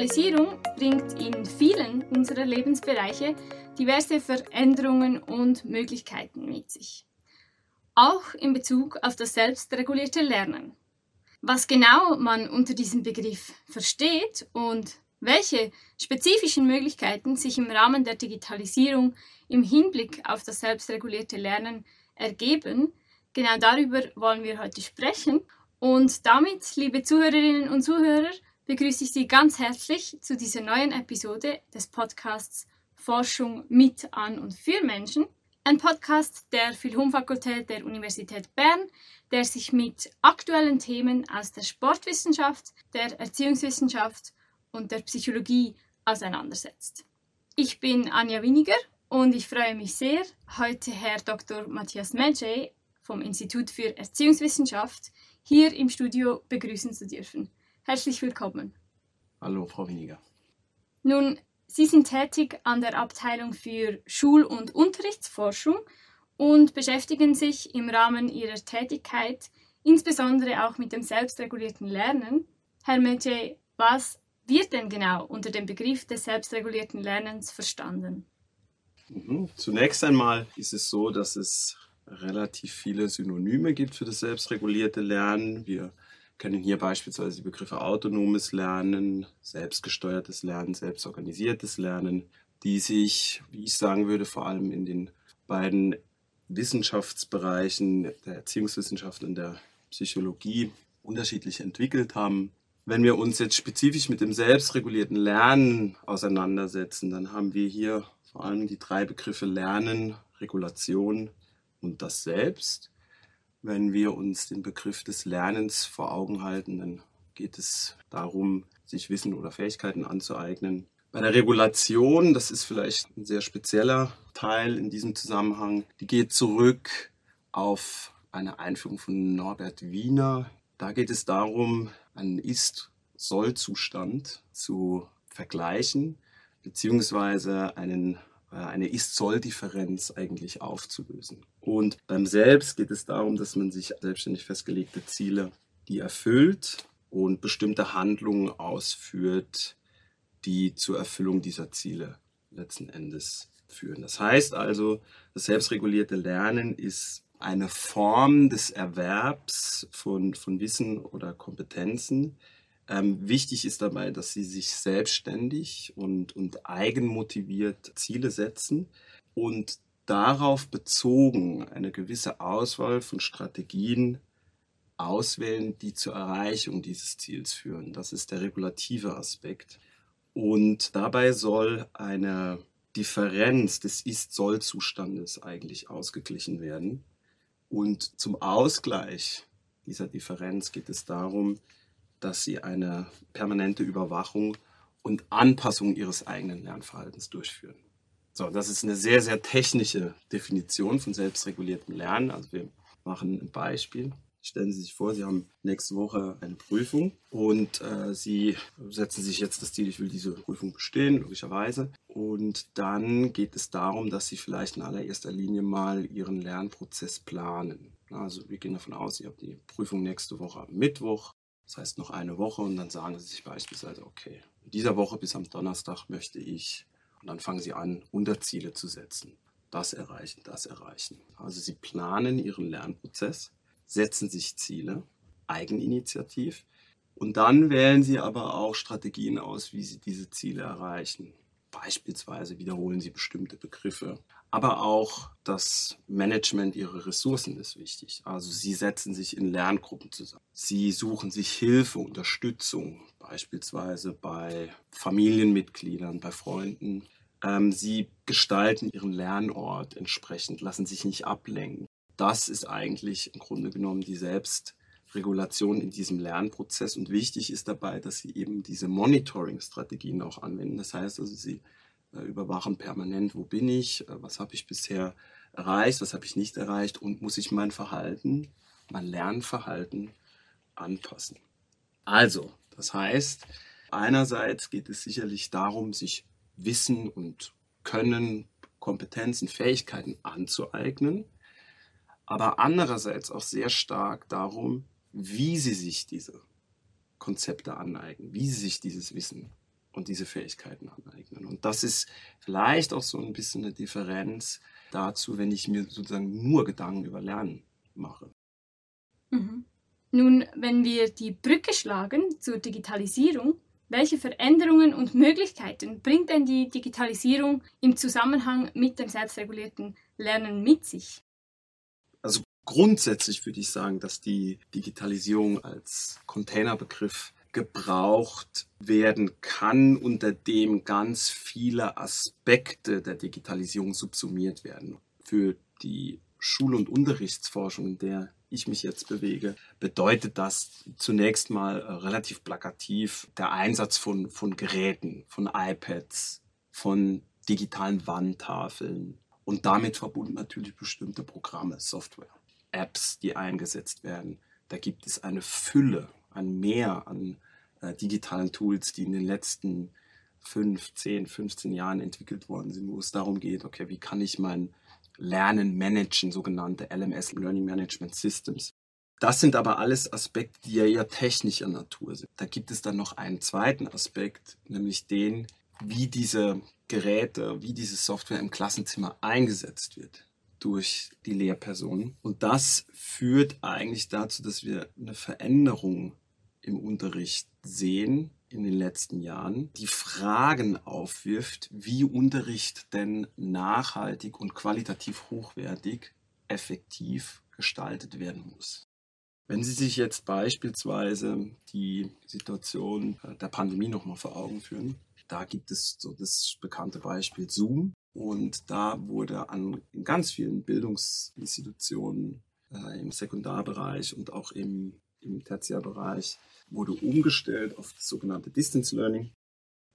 Digitalisierung bringt in vielen unserer Lebensbereiche diverse Veränderungen und Möglichkeiten mit sich. Auch in Bezug auf das selbstregulierte Lernen. Was genau man unter diesem Begriff versteht und welche spezifischen Möglichkeiten sich im Rahmen der Digitalisierung im Hinblick auf das selbstregulierte Lernen ergeben, genau darüber wollen wir heute sprechen. Und damit, liebe Zuhörerinnen und Zuhörer, begrüße ich Sie ganz herzlich zu dieser neuen Episode des Podcasts Forschung mit, an und für Menschen. Ein Podcast der Philhum-Fakultät der Universität Bern, der sich mit aktuellen Themen aus der Sportwissenschaft, der Erziehungswissenschaft und der Psychologie auseinandersetzt. Ich bin Anja Winiger und ich freue mich sehr, heute Herr Dr. Matthias Medjay vom Institut für Erziehungswissenschaft hier im Studio begrüßen zu dürfen. Herzlich willkommen. Hallo, Frau Winiger. Nun, Sie sind tätig an der Abteilung für Schul- und Unterrichtsforschung und beschäftigen sich im Rahmen Ihrer Tätigkeit insbesondere auch mit dem selbstregulierten Lernen. Herr Medjay, was wird denn genau unter dem Begriff des selbstregulierten Lernens verstanden? Mhm. Zunächst einmal ist es so, dass es relativ viele Synonyme gibt für das selbstregulierte Lernen. Wir kennen hier beispielsweise die Begriffe autonomes Lernen, selbstgesteuertes Lernen, selbstorganisiertes Lernen, die sich, wie ich sagen würde, vor allem in den beiden Wissenschaftsbereichen der Erziehungswissenschaft und der Psychologie unterschiedlich entwickelt haben. Wenn wir uns jetzt spezifisch mit dem selbstregulierten Lernen auseinandersetzen, dann haben wir hier vor allem die drei Begriffe Lernen, Regulation und das Selbst. Wenn wir uns den Begriff des Lernens vor Augen halten, dann geht es darum, sich Wissen oder Fähigkeiten anzueignen. Bei der Regulation, das ist vielleicht ein sehr spezieller Teil in diesem Zusammenhang, die geht zurück auf eine Einführung von Norbert Wiener. Da geht es darum, einen Ist-Soll-Zustand zu vergleichen, beziehungsweise einen eine Ist-Soll-Differenz eigentlich aufzulösen. Und beim Selbst geht es darum, dass man sich selbstständig festgelegte Ziele, die erfüllt und bestimmte Handlungen ausführt, die zur Erfüllung dieser Ziele letzten Endes führen. Das heißt also, das selbstregulierte Lernen ist eine Form des Erwerbs von, von Wissen oder Kompetenzen, ähm, wichtig ist dabei, dass sie sich selbstständig und, und eigenmotiviert Ziele setzen und darauf bezogen eine gewisse Auswahl von Strategien auswählen, die zur Erreichung dieses Ziels führen. Das ist der regulative Aspekt. Und dabei soll eine Differenz des Ist-Soll-Zustandes eigentlich ausgeglichen werden. Und zum Ausgleich dieser Differenz geht es darum, dass sie eine permanente Überwachung und Anpassung ihres eigenen Lernverhaltens durchführen. So, das ist eine sehr, sehr technische Definition von selbstreguliertem Lernen. Also wir machen ein Beispiel. Stellen Sie sich vor, Sie haben nächste Woche eine Prüfung und äh, Sie setzen sich jetzt das Ziel, ich will diese Prüfung bestehen, logischerweise. Und dann geht es darum, dass Sie vielleicht in allererster Linie mal Ihren Lernprozess planen. Also wir gehen davon aus, Sie haben die Prüfung nächste Woche am Mittwoch. Das heißt noch eine Woche und dann sagen Sie sich beispielsweise, okay, in dieser Woche bis am Donnerstag möchte ich, und dann fangen Sie an, Unterziele zu setzen. Das erreichen, das erreichen. Also Sie planen Ihren Lernprozess, setzen sich Ziele, eigeninitiativ, und dann wählen Sie aber auch Strategien aus, wie Sie diese Ziele erreichen. Beispielsweise wiederholen Sie bestimmte Begriffe. Aber auch das Management Ihrer Ressourcen ist wichtig. Also Sie setzen sich in Lerngruppen zusammen. Sie suchen sich Hilfe, Unterstützung, beispielsweise bei Familienmitgliedern, bei Freunden. Ähm, Sie gestalten Ihren Lernort entsprechend, lassen sich nicht ablenken. Das ist eigentlich im Grunde genommen die Selbst Regulation in diesem Lernprozess. Und wichtig ist dabei, dass Sie eben diese Monitoring-Strategien auch anwenden. Das heißt also, Sie äh, überwachen permanent, wo bin ich, äh, was habe ich bisher erreicht, was habe ich nicht erreicht und muss ich mein Verhalten, mein Lernverhalten anpassen. Also, das heißt, einerseits geht es sicherlich darum, sich Wissen und Können, Kompetenzen, Fähigkeiten anzueignen, aber andererseits auch sehr stark darum, wie sie sich diese Konzepte aneignen, wie sie sich dieses Wissen und diese Fähigkeiten aneignen. Und das ist vielleicht auch so ein bisschen eine Differenz dazu, wenn ich mir sozusagen nur Gedanken über Lernen mache. Mhm. Nun, wenn wir die Brücke schlagen zur Digitalisierung, welche Veränderungen und Möglichkeiten bringt denn die Digitalisierung im Zusammenhang mit dem selbstregulierten Lernen mit sich? Also grundsätzlich würde ich sagen, dass die Digitalisierung als Containerbegriff gebraucht werden kann, unter dem ganz viele Aspekte der Digitalisierung subsumiert werden. Für die Schul- und Unterrichtsforschung, in der ich mich jetzt bewege, bedeutet das zunächst mal äh, relativ plakativ der Einsatz von, von Geräten, von iPads, von digitalen Wandtafeln und damit verbunden natürlich bestimmte Programme, Software, Apps, die eingesetzt werden. Da gibt es eine Fülle, ein Mehr an äh, digitalen Tools, die in den letzten 5, 10, 15 Jahren entwickelt worden sind, wo es darum geht, okay, wie kann ich mein Lernen managen, sogenannte LMS, Learning Management Systems. Das sind aber alles Aspekte, die ja eher technischer Natur sind. Da gibt es dann noch einen zweiten Aspekt, nämlich den, wie diese Geräte, wie diese Software im Klassenzimmer eingesetzt wird durch die Lehrpersonen. Und das führt eigentlich dazu, dass wir eine Veränderung im Unterricht sehen, in den letzten Jahren, die Fragen aufwirft, wie Unterricht denn nachhaltig und qualitativ hochwertig effektiv gestaltet werden muss. Wenn Sie sich jetzt beispielsweise die Situation der Pandemie nochmal vor Augen führen, da gibt es so das bekannte Beispiel Zoom und da wurde an ganz vielen Bildungsinstitutionen äh, im Sekundarbereich und auch im, im Tertiärbereich wurde umgestellt auf das sogenannte Distance Learning.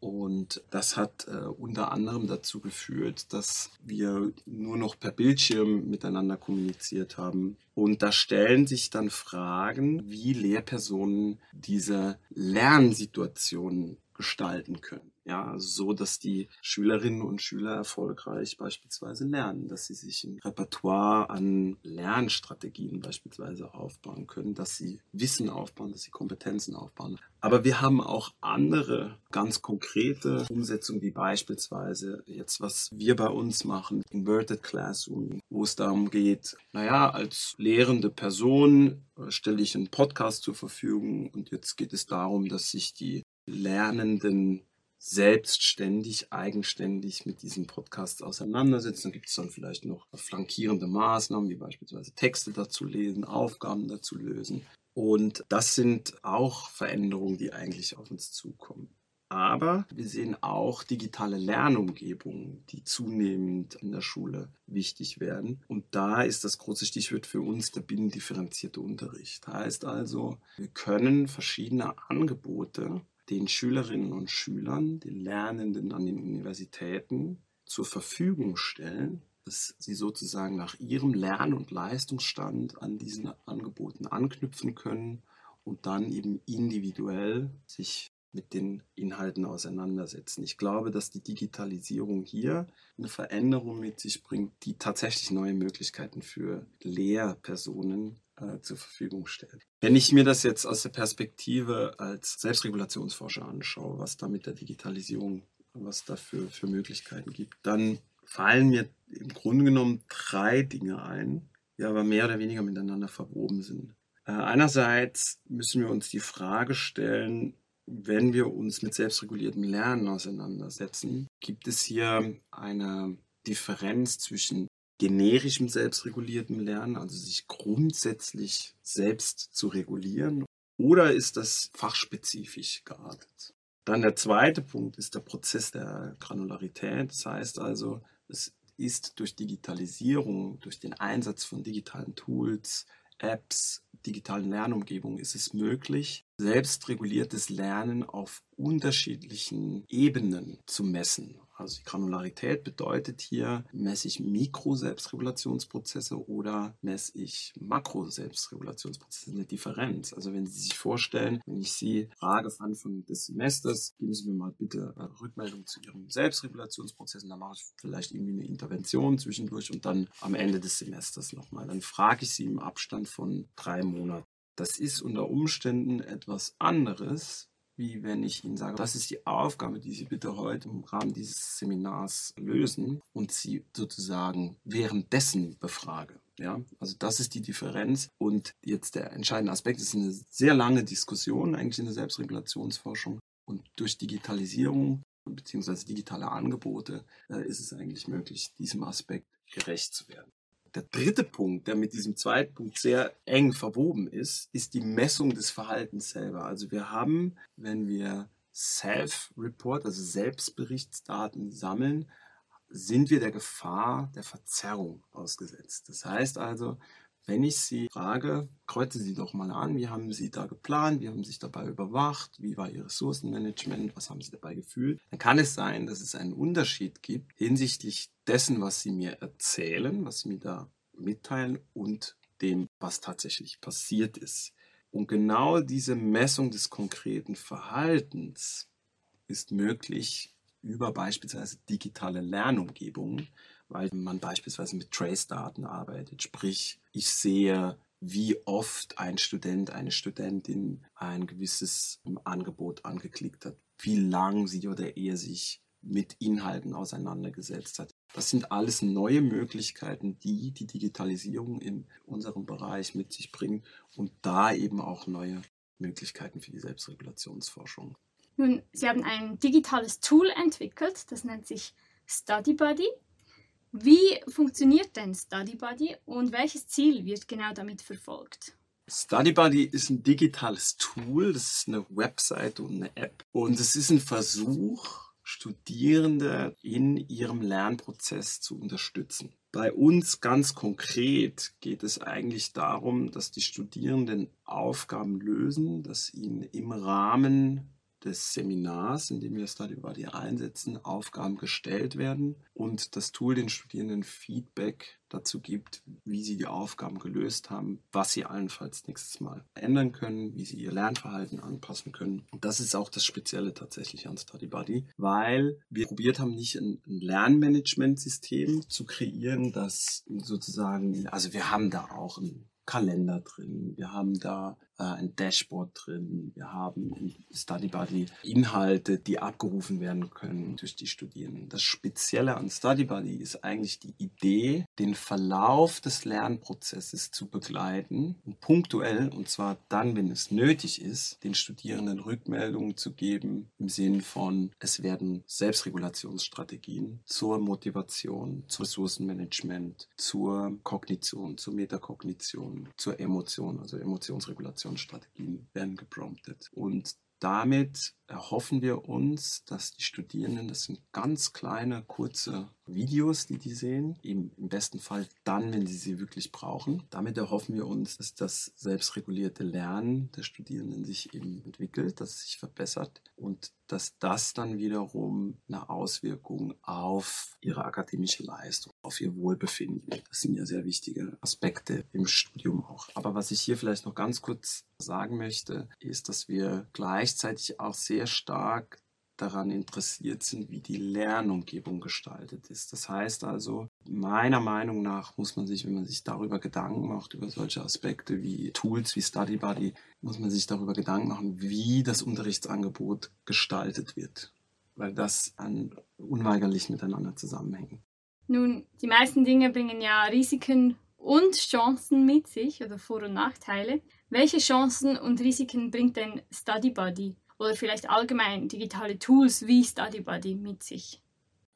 Und das hat äh, unter anderem dazu geführt, dass wir nur noch per Bildschirm miteinander kommuniziert haben. Und da stellen sich dann Fragen, wie Lehrpersonen diese Lernsituationen gestalten können. Ja, so dass die Schülerinnen und Schüler erfolgreich beispielsweise lernen, dass sie sich ein Repertoire an Lernstrategien beispielsweise aufbauen können, dass sie Wissen aufbauen, dass sie Kompetenzen aufbauen. Aber wir haben auch andere ganz konkrete Umsetzungen, wie beispielsweise jetzt, was wir bei uns machen, Inverted Classroom, wo es darum geht, naja, als lehrende Person äh, stelle ich einen Podcast zur Verfügung und jetzt geht es darum, dass sich die Lernenden selbstständig, eigenständig mit diesem Podcast auseinandersetzen. Dann gibt es dann vielleicht noch flankierende Maßnahmen, wie beispielsweise Texte dazu lesen, Aufgaben dazu lösen. Und das sind auch Veränderungen, die eigentlich auf uns zukommen. Aber wir sehen auch digitale Lernumgebungen, die zunehmend in der Schule wichtig werden. Und da ist das große Stichwort für uns der binnendifferenzierte Unterricht. Heißt also, wir können verschiedene Angebote den Schülerinnen und Schülern, den Lernenden an den Universitäten zur Verfügung stellen, dass sie sozusagen nach ihrem Lern- und Leistungsstand an diesen Angeboten anknüpfen können und dann eben individuell sich mit den Inhalten auseinandersetzen. Ich glaube, dass die Digitalisierung hier eine Veränderung mit sich bringt, die tatsächlich neue Möglichkeiten für Lehrpersonen äh, zur Verfügung stellt. Wenn ich mir das jetzt aus der Perspektive als Selbstregulationsforscher anschaue, was da mit der Digitalisierung, was da für, Möglichkeiten gibt, dann fallen mir im Grunde genommen drei Dinge ein, die aber mehr oder weniger miteinander verwoben sind. Äh, einerseits müssen wir uns die Frage stellen, wenn wir uns mit selbstreguliertem Lernen auseinandersetzen, gibt es hier eine Differenz zwischen generischem selbstreguliertem Lernen, also sich grundsätzlich selbst zu regulieren, oder ist das fachspezifisch geartet? Dann der zweite Punkt ist der Prozess der Granularität. Das heißt also, es ist durch Digitalisierung, durch den Einsatz von digitalen Tools, Apps, digitalen Lernumgebungen ist es möglich, selbstreguliertes Lernen auf unterschiedlichen Ebenen zu messen. Also die Granularität bedeutet hier, messe ich Mikro-Selbstregulationsprozesse oder messe ich Makro-Selbstregulationsprozesse, eine Differenz. Also wenn Sie sich vorstellen, wenn ich Sie frage Anfang des Semesters, geben Sie mir mal bitte eine Rückmeldung zu Ihrem Selbstregulationsprozess und dann mache ich vielleicht irgendwie eine Intervention zwischendurch und dann am Ende des Semesters nochmal. Dann frage ich Sie im Abstand von drei Monaten. Das ist unter Umständen etwas anderes, wie wenn ich Ihnen sage, das ist die Aufgabe, die Sie bitte heute im Rahmen dieses Seminars lösen und Sie sozusagen währenddessen befrage. Ja, also das ist die Differenz. Und jetzt der entscheidende Aspekt ist eine sehr lange Diskussion eigentlich in der Selbstregulationsforschung. Und durch Digitalisierung bzw. digitale Angebote äh, ist es eigentlich möglich, diesem Aspekt gerecht zu werden. Der dritte Punkt, der mit diesem zweiten Punkt sehr eng verwoben ist, ist die Messung des Verhaltens selber. Also wir haben, wenn wir Self-Report, also Selbstberichtsdaten sammeln, sind wir der Gefahr der Verzerrung ausgesetzt. Das heißt also, wenn ich Sie frage, kreuzen Sie doch mal an, wie haben Sie da geplant, wie haben Sie sich dabei überwacht, wie war Ihr Ressourcenmanagement, was haben Sie dabei gefühlt, dann kann es sein, dass es einen Unterschied gibt hinsichtlich dessen, was Sie mir erzählen, was Sie mir da mitteilen und dem, was tatsächlich passiert ist. Und genau diese Messung des konkreten Verhaltens ist möglich über beispielsweise digitale Lernumgebungen, weil man beispielsweise mit Trace-Daten arbeitet. Sprich, ich sehe, wie oft ein Student, eine Studentin ein gewisses Angebot angeklickt hat, wie lang sie oder er sich mit Inhalten auseinandergesetzt hat. Das sind alles neue Möglichkeiten, die die Digitalisierung in unserem Bereich mit sich bringt und da eben auch neue Möglichkeiten für die Selbstregulationsforschung. Nun, Sie haben ein digitales Tool entwickelt, das nennt sich StudyBuddy. Wie funktioniert denn StudyBuddy und welches Ziel wird genau damit verfolgt? StudyBuddy ist ein digitales Tool, das ist eine Website und eine App. Und es ist ein Versuch, Studierende in ihrem Lernprozess zu unterstützen. Bei uns ganz konkret geht es eigentlich darum, dass die Studierenden Aufgaben lösen, dass ihnen im Rahmen des Seminars, in dem wir Study Buddy einsetzen, Aufgaben gestellt werden und das Tool den Studierenden Feedback dazu gibt, wie sie die Aufgaben gelöst haben, was sie allenfalls nächstes Mal ändern können, wie sie ihr Lernverhalten anpassen können. Und das ist auch das Spezielle tatsächlich an Study Buddy, weil wir probiert haben, nicht ein Lernmanagementsystem zu kreieren, das sozusagen, also wir haben da auch ein Kalender drin, wir haben da ein Dashboard drin, wir haben in Study Buddy Inhalte, die abgerufen werden können durch die Studierenden. Das Spezielle an Study Buddy ist eigentlich die Idee, den Verlauf des Lernprozesses zu begleiten und punktuell, und zwar dann, wenn es nötig ist, den Studierenden Rückmeldungen zu geben im Sinn von, es werden Selbstregulationsstrategien zur Motivation, zum Ressourcenmanagement, zur Kognition, zur Metakognition, zur Emotion, also Emotionsregulationsstrategien werden gepromptet. Und damit erhoffen wir uns, dass die Studierenden, das sind ganz kleine, kurze Videos, die die sehen, im, im besten Fall dann, wenn sie sie wirklich brauchen. Damit erhoffen wir uns, dass das selbstregulierte Lernen der Studierenden sich eben entwickelt, dass es sich verbessert und dass das dann wiederum eine Auswirkung auf ihre akademische Leistung, auf ihr Wohlbefinden. Das sind ja sehr wichtige Aspekte im Studium auch. Aber was ich hier vielleicht noch ganz kurz sagen möchte, ist, dass wir gleichzeitig auch sehr sehr stark daran interessiert sind, wie die Lernumgebung gestaltet ist. Das heißt also, meiner Meinung nach muss man sich, wenn man sich darüber Gedanken macht, über solche Aspekte wie Tools wie StudyBuddy, muss man sich darüber Gedanken machen, wie das Unterrichtsangebot gestaltet wird, weil das unweigerlich miteinander zusammenhängt. Nun, die meisten Dinge bringen ja Risiken und Chancen mit sich oder Vor- und Nachteile. Welche Chancen und Risiken bringt denn StudyBuddy oder vielleicht allgemein digitale Tools wie StudyBuddy mit sich?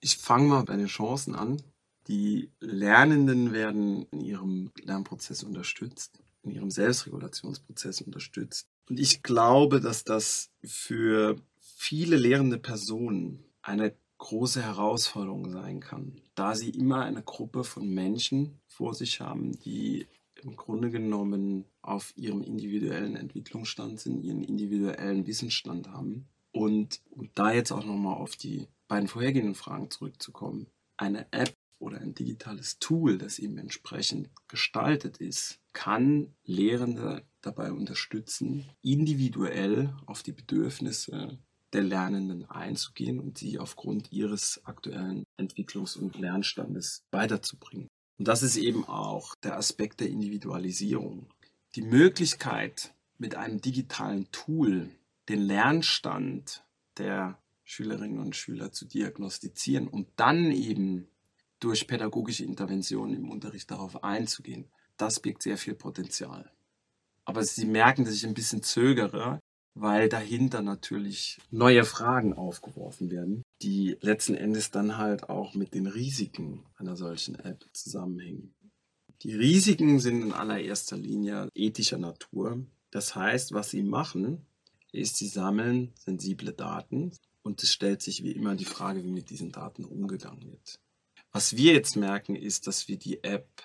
Ich fange mal bei den Chancen an. Die Lernenden werden in ihrem Lernprozess unterstützt, in ihrem Selbstregulationsprozess unterstützt. Und ich glaube, dass das für viele lehrende Personen eine große Herausforderung sein kann, da sie immer eine Gruppe von Menschen vor sich haben, die im Grunde genommen auf ihrem individuellen Entwicklungsstand sind, ihren individuellen Wissensstand haben. Und um da jetzt auch nochmal auf die beiden vorhergehenden Fragen zurückzukommen, eine App oder ein digitales Tool, das eben entsprechend gestaltet ist, kann Lehrende dabei unterstützen, individuell auf die Bedürfnisse der Lernenden einzugehen und sie aufgrund ihres aktuellen Entwicklungs- und Lernstandes weiterzubringen. Und das ist eben auch der Aspekt der Individualisierung. Die Möglichkeit, mit einem digitalen Tool den Lernstand der Schülerinnen und Schüler zu diagnostizieren und dann eben durch pädagogische Interventionen im Unterricht darauf einzugehen, das birgt sehr viel Potenzial. Aber Sie merken, dass ich ein bisschen zögere, weil dahinter natürlich neue Fragen aufgeworfen werden, die letzten Endes dann halt auch mit den Risiken einer solchen App zusammenhängen. Die Risiken sind in allererster Linie ethischer Natur. Das heißt, was sie machen, ist, sie sammeln sensible Daten und es stellt sich wie immer die Frage, wie mit diesen Daten umgegangen wird. Was wir jetzt merken, ist, dass wir die App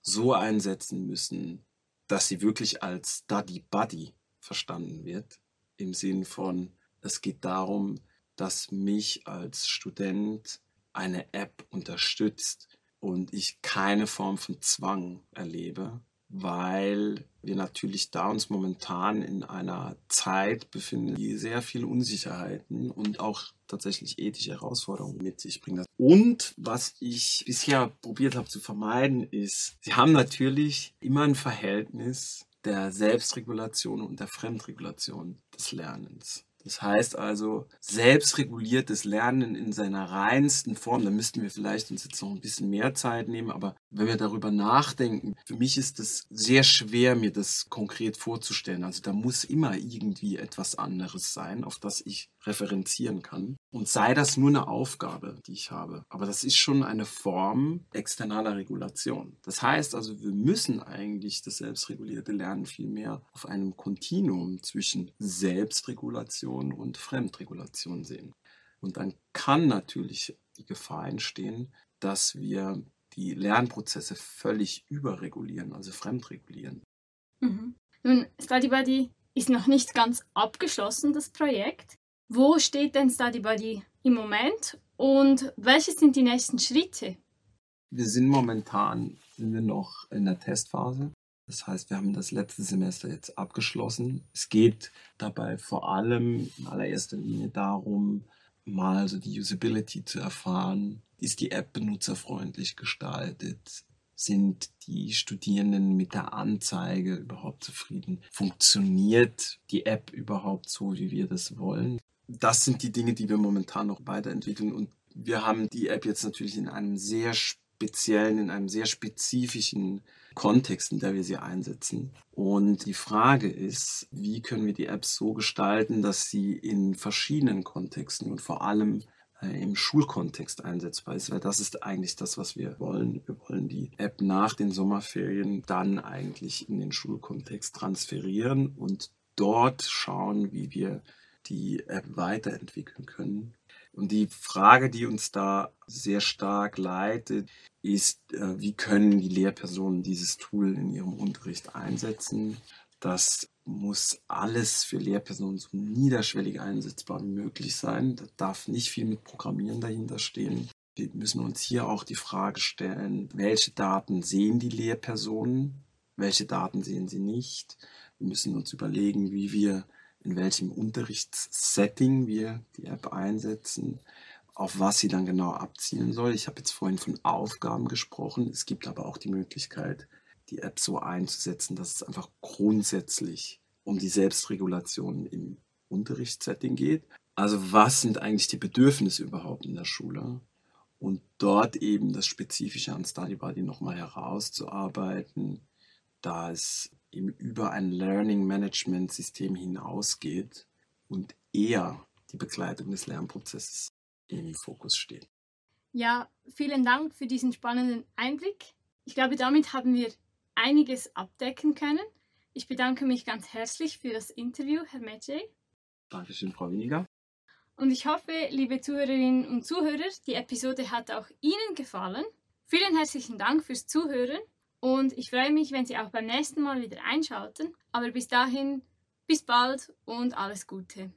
so einsetzen müssen, dass sie wirklich als Study Buddy verstanden wird im Sinn von, es geht darum, dass mich als Student eine App unterstützt und ich keine Form von Zwang erlebe, weil wir natürlich da uns momentan in einer Zeit befinden, die sehr viele Unsicherheiten und auch tatsächlich ethische Herausforderungen mit sich bringt. Und was ich bisher probiert habe zu vermeiden, ist, sie haben natürlich immer ein Verhältnis der Selbstregulation und der Fremdregulation des Lernens. Das heißt also, selbstreguliertes Lernen in seiner reinsten Form, da müssten wir vielleicht uns jetzt noch ein bisschen mehr Zeit nehmen, aber wenn wir darüber nachdenken, für mich ist es sehr schwer, mir das konkret vorzustellen. Also da muss immer irgendwie etwas anderes sein, auf das ich referenzieren kann. Und sei das nur eine Aufgabe, die ich habe. Aber das ist schon eine Form externaler Regulation. Das heißt also, wir müssen eigentlich das selbstregulierte Lernen viel mehr auf einem Kontinuum zwischen Selbstregulation und Fremdregulation sehen. Und dann kann natürlich die Gefahr entstehen, dass wir die Lernprozesse völlig überregulieren, also fremdregulieren. Mhm. Nun, StudyBuddy ist noch nicht ganz abgeschlossen, das Projekt. Wo steht denn StudyBuddy im Moment und welche sind die nächsten Schritte? Wir sind momentan sind wir noch in der Testphase. Das heißt, wir haben das letzte Semester jetzt abgeschlossen. Es geht dabei vor allem in allererster Linie darum, mal so die Usability zu erfahren. Ist die App benutzerfreundlich gestaltet? Sind die Studierenden mit der Anzeige überhaupt zufrieden? Funktioniert die App überhaupt so, wie wir das wollen? Das sind die Dinge, die wir momentan noch weiterentwickeln. Und wir haben die App jetzt natürlich in einem sehr speziellen, in einem sehr spezifischen Kontext, in der wir sie einsetzen. Und die Frage ist, wie können wir die Apps so gestalten, dass sie in verschiedenen Kontexten und vor allem äh, im Schulkontext einsetzbar ist, weil das ist eigentlich das, was wir wollen. Wir wollen die App nach den Sommerferien dann eigentlich in den Schulkontext transferieren und dort schauen, wie wir die App weiterentwickeln können. Und die Frage, die uns da sehr stark leitet, ist, äh, wie können die Lehrpersonen dieses Tool in ihrem Unterricht einsetzen? Das muss alles für Lehrpersonen so niederschwellig einsetzbar wie möglich sein. Da darf nicht viel mit Programmieren dahinter stehen. Wir müssen uns hier auch die Frage stellen, welche Daten sehen die Lehrpersonen, welche Daten sehen sie nicht. Wir müssen uns überlegen, wie wir in welchem Unterrichtssetting wir die App einsetzen, auf was sie dann genau abzielen soll. Ich habe jetzt vorhin von Aufgaben gesprochen. Es gibt aber auch die Möglichkeit, die App so einzusetzen, dass es einfach grundsätzlich um die Selbstregulation im Unterrichtssetting geht. Also was sind eigentlich die Bedürfnisse überhaupt in der Schule? Und dort eben das Spezifische an StudyBuddy nochmal herauszuarbeiten, da es eben über ein Learning Management System hinausgeht und eher die Begleitung des Lernprozesses im Fokus steht. Ja, vielen Dank für diesen spannenden Einblick. Ich glaube, damit haben wir einiges abdecken können. Ich bedanke mich ganz herzlich für das Interview, Herr Medjay. Dankeschön, Frau Winiger. Und ich hoffe, liebe Zuhörerinnen und Zuhörer, die Episode hat auch Ihnen gefallen. Vielen herzlichen Dank fürs Zuhören und ich freue mich, wenn Sie auch beim nächsten Mal wieder einschalten. Aber bis dahin, bis bald und alles Gute.